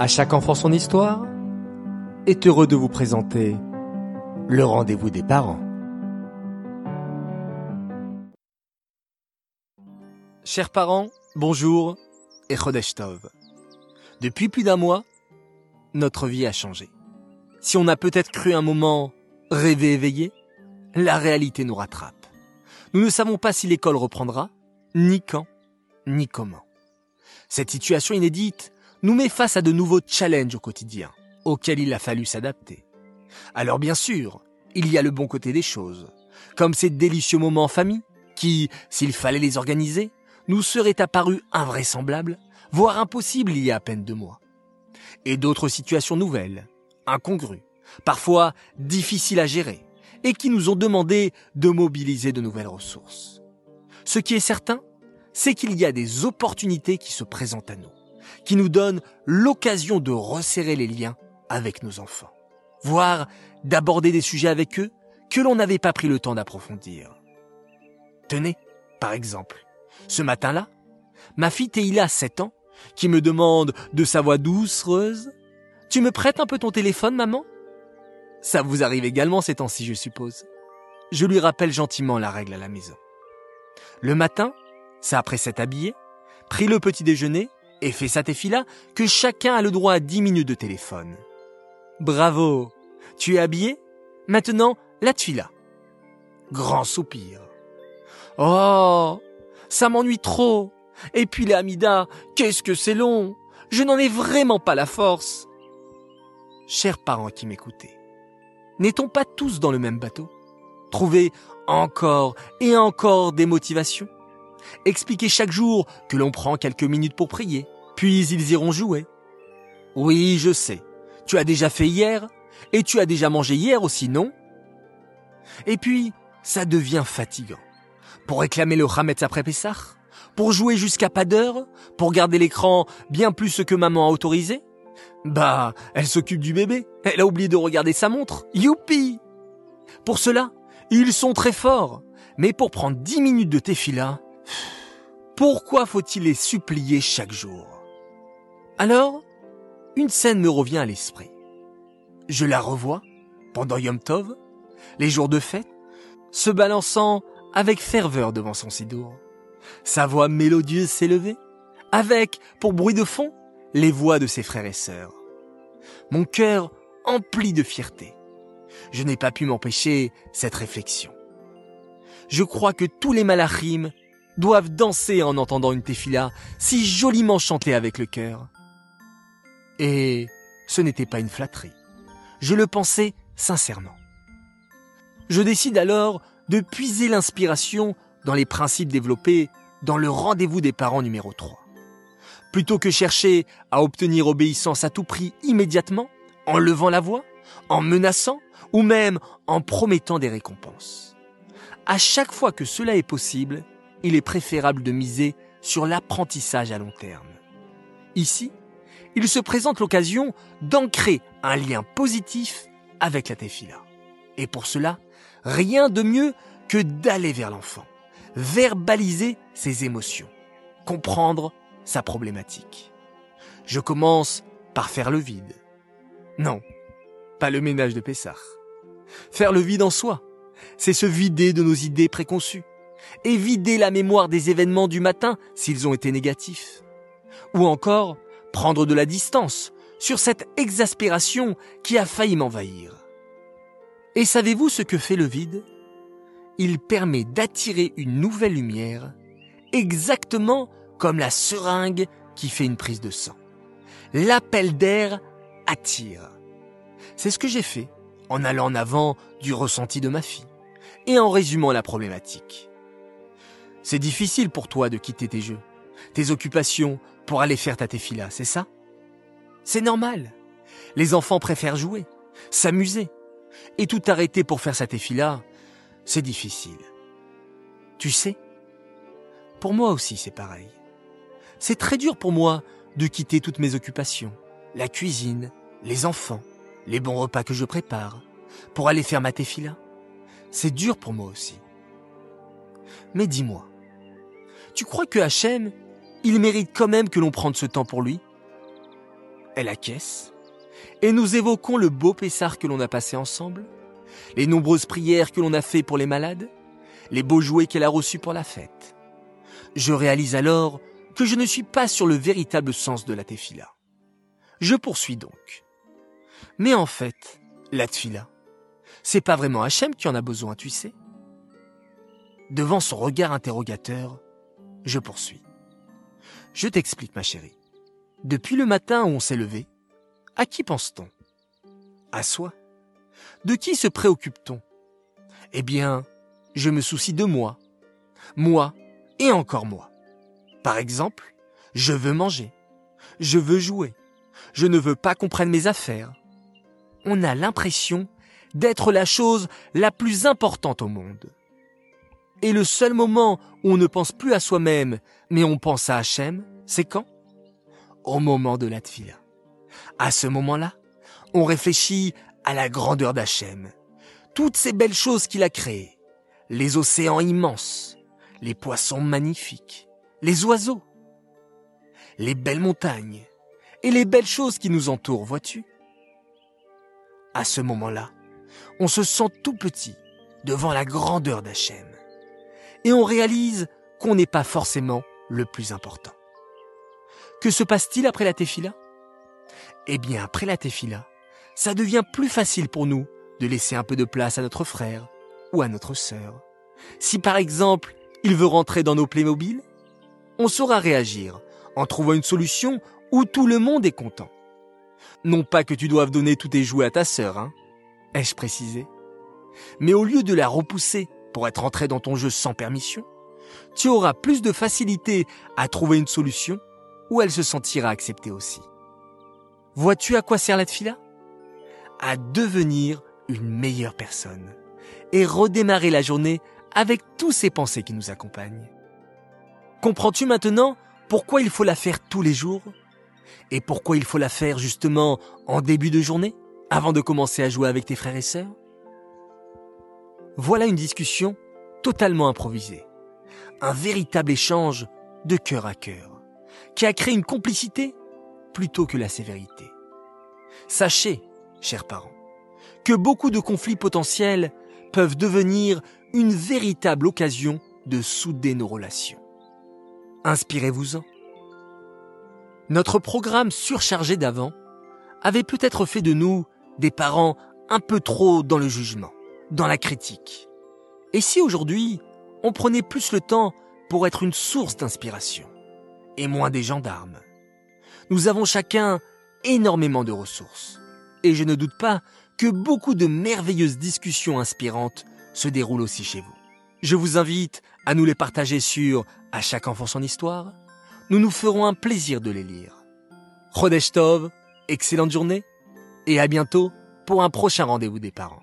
À chaque enfant son histoire est heureux de vous présenter le rendez-vous des parents. Chers parents, bonjour et Chodesh Tov. Depuis plus d'un mois, notre vie a changé. Si on a peut-être cru un moment rêver éveillé, la réalité nous rattrape. Nous ne savons pas si l'école reprendra, ni quand, ni comment. Cette situation inédite nous met face à de nouveaux challenges au quotidien, auxquels il a fallu s'adapter. Alors bien sûr, il y a le bon côté des choses, comme ces délicieux moments en famille, qui, s'il fallait les organiser, nous seraient apparus invraisemblables, voire impossibles il y a à peine deux mois. Et d'autres situations nouvelles, incongrues, parfois difficiles à gérer, et qui nous ont demandé de mobiliser de nouvelles ressources. Ce qui est certain, c'est qu'il y a des opportunités qui se présentent à nous, qui nous donnent l'occasion de resserrer les liens avec nos enfants, voire d'aborder des sujets avec eux que l'on n'avait pas pris le temps d'approfondir. Tenez, par exemple, ce matin-là, ma fille Teila, 7 ans, qui me demande de sa voix doucereuse, Tu me prêtes un peu ton téléphone, maman? Ça vous arrive également ces temps-ci, je suppose. Je lui rappelle gentiment la règle à la maison. Le matin, c'est après s'être habillé, pris le petit déjeuner et fait sa téfila que chacun a le droit à 10 minutes de téléphone. Bravo. Tu es habillé? Maintenant, la tefila. Grand soupir. Oh Ça m'ennuie trop. Et puis les Hamida, qu'est-ce que c'est long. Je n'en ai vraiment pas la force. Chers parents qui m'écoutez, n'est-on pas tous dans le même bateau? Trouver encore et encore des motivations? Expliquer chaque jour que l'on prend quelques minutes pour prier, puis ils iront jouer. Oui, je sais. Tu as déjà fait hier, et tu as déjà mangé hier aussi, non? Et puis, ça devient fatigant. Pour réclamer le Hametz après Pessah Pour jouer jusqu'à pas d'heure Pour garder l'écran bien plus que maman a autorisé Bah, elle s'occupe du bébé. Elle a oublié de regarder sa montre. Youpi Pour cela, ils sont très forts. Mais pour prendre dix minutes de tefila, pourquoi faut-il les supplier chaque jour? Alors, une scène me revient à l'esprit. Je la revois pendant Yom Tov, les jours de fête, se balançant avec ferveur devant son sidour. Sa voix mélodieuse s'élevait, avec, pour bruit de fond, les voix de ses frères et sœurs. Mon cœur empli de fierté. Je n'ai pas pu m'empêcher cette réflexion. Je crois que tous les malachim doivent danser en entendant une tefila si joliment chantée avec le cœur. Et ce n'était pas une flatterie. Je le pensais sincèrement. Je décide alors de puiser l'inspiration dans les principes développés dans le rendez-vous des parents numéro 3. Plutôt que chercher à obtenir obéissance à tout prix immédiatement, en levant la voix, en menaçant ou même en promettant des récompenses. À chaque fois que cela est possible, il est préférable de miser sur l'apprentissage à long terme. Ici, il se présente l'occasion d'ancrer un lien positif avec la tefila. Et pour cela, rien de mieux que d'aller vers l'enfant, verbaliser ses émotions, comprendre sa problématique. Je commence par faire le vide. Non, pas le ménage de Pessah. Faire le vide en soi, c'est se vider de nos idées préconçues, et vider la mémoire des événements du matin s'ils ont été négatifs. Ou encore, prendre de la distance sur cette exaspération qui a failli m'envahir. Et savez-vous ce que fait le vide? Il permet d'attirer une nouvelle lumière, exactement comme la seringue qui fait une prise de sang. L'appel d'air attire. C'est ce que j'ai fait en allant en avant du ressenti de ma fille et en résumant la problématique. C'est difficile pour toi de quitter tes jeux, tes occupations pour aller faire ta tefila, c'est ça? C'est normal. Les enfants préfèrent jouer, s'amuser. Et tout arrêter pour faire sa tefila, c'est difficile. Tu sais, pour moi aussi c'est pareil. C'est très dur pour moi de quitter toutes mes occupations, la cuisine, les enfants, les bons repas que je prépare, pour aller faire ma tefila. C'est dur pour moi aussi. Mais dis-moi, tu crois que Hachem, il mérite quand même que l'on prenne ce temps pour lui? Elle acquiesce, et nous évoquons le beau Pessard que l'on a passé ensemble, les nombreuses prières que l'on a fait pour les malades, les beaux jouets qu'elle a reçus pour la fête? Je réalise alors que je ne suis pas sur le véritable sens de la tefila. Je poursuis donc. Mais en fait, la tefila, c'est pas vraiment Hachem qui en a besoin, tu sais. Devant son regard interrogateur, je poursuis. Je t'explique, ma chérie. Depuis le matin où on s'est levé, à qui pense-t-on? À soi. De qui se préoccupe-t-on? Eh bien, je me soucie de moi. Moi et encore moi. Par exemple, je veux manger. Je veux jouer. Je ne veux pas qu'on prenne mes affaires. On a l'impression d'être la chose la plus importante au monde. Et le seul moment où on ne pense plus à soi-même, mais on pense à Hachem, c'est quand? Au moment de la tfila. À ce moment-là, on réfléchit à la grandeur d'Hachem, toutes ces belles choses qu'il a créées, les océans immenses, les poissons magnifiques, les oiseaux, les belles montagnes. Et les belles choses qui nous entourent, vois-tu? À ce moment-là, on se sent tout petit devant la grandeur d'Hachem et on réalise qu'on n'est pas forcément le plus important. Que se passe-t-il après la tefila Eh bien, après la tefila, ça devient plus facile pour nous de laisser un peu de place à notre frère ou à notre sœur. Si par exemple, il veut rentrer dans nos Playmobil, on saura réagir en trouvant une solution où tout le monde est content. Non pas que tu doives donner tous tes jouets à ta sœur, hein Ai-je précisé Mais au lieu de la repousser pour être entré dans ton jeu sans permission, tu auras plus de facilité à trouver une solution où elle se sentira acceptée aussi. Vois-tu à quoi sert la fila À devenir une meilleure personne et redémarrer la journée avec tous ces pensées qui nous accompagnent. Comprends-tu maintenant pourquoi il faut la faire tous les jours Et pourquoi il faut la faire justement en début de journée, avant de commencer à jouer avec tes frères et sœurs? Voilà une discussion totalement improvisée. Un véritable échange de cœur à cœur, qui a créé une complicité plutôt que la sévérité. Sachez, chers parents, que beaucoup de conflits potentiels peuvent devenir une véritable occasion de souder nos relations. Inspirez-vous-en. Notre programme surchargé d'avant avait peut-être fait de nous des parents un peu trop dans le jugement, dans la critique. Et si aujourd'hui, on prenait plus le temps pour être une source d'inspiration et moins des gendarmes? Nous avons chacun énormément de ressources. Et je ne doute pas que beaucoup de merveilleuses discussions inspirantes se déroulent aussi chez vous. Je vous invite à nous les partager sur À chaque enfant son histoire. Nous nous ferons un plaisir de les lire. Chodesh Tov, excellente journée et à bientôt pour un prochain rendez-vous des parents.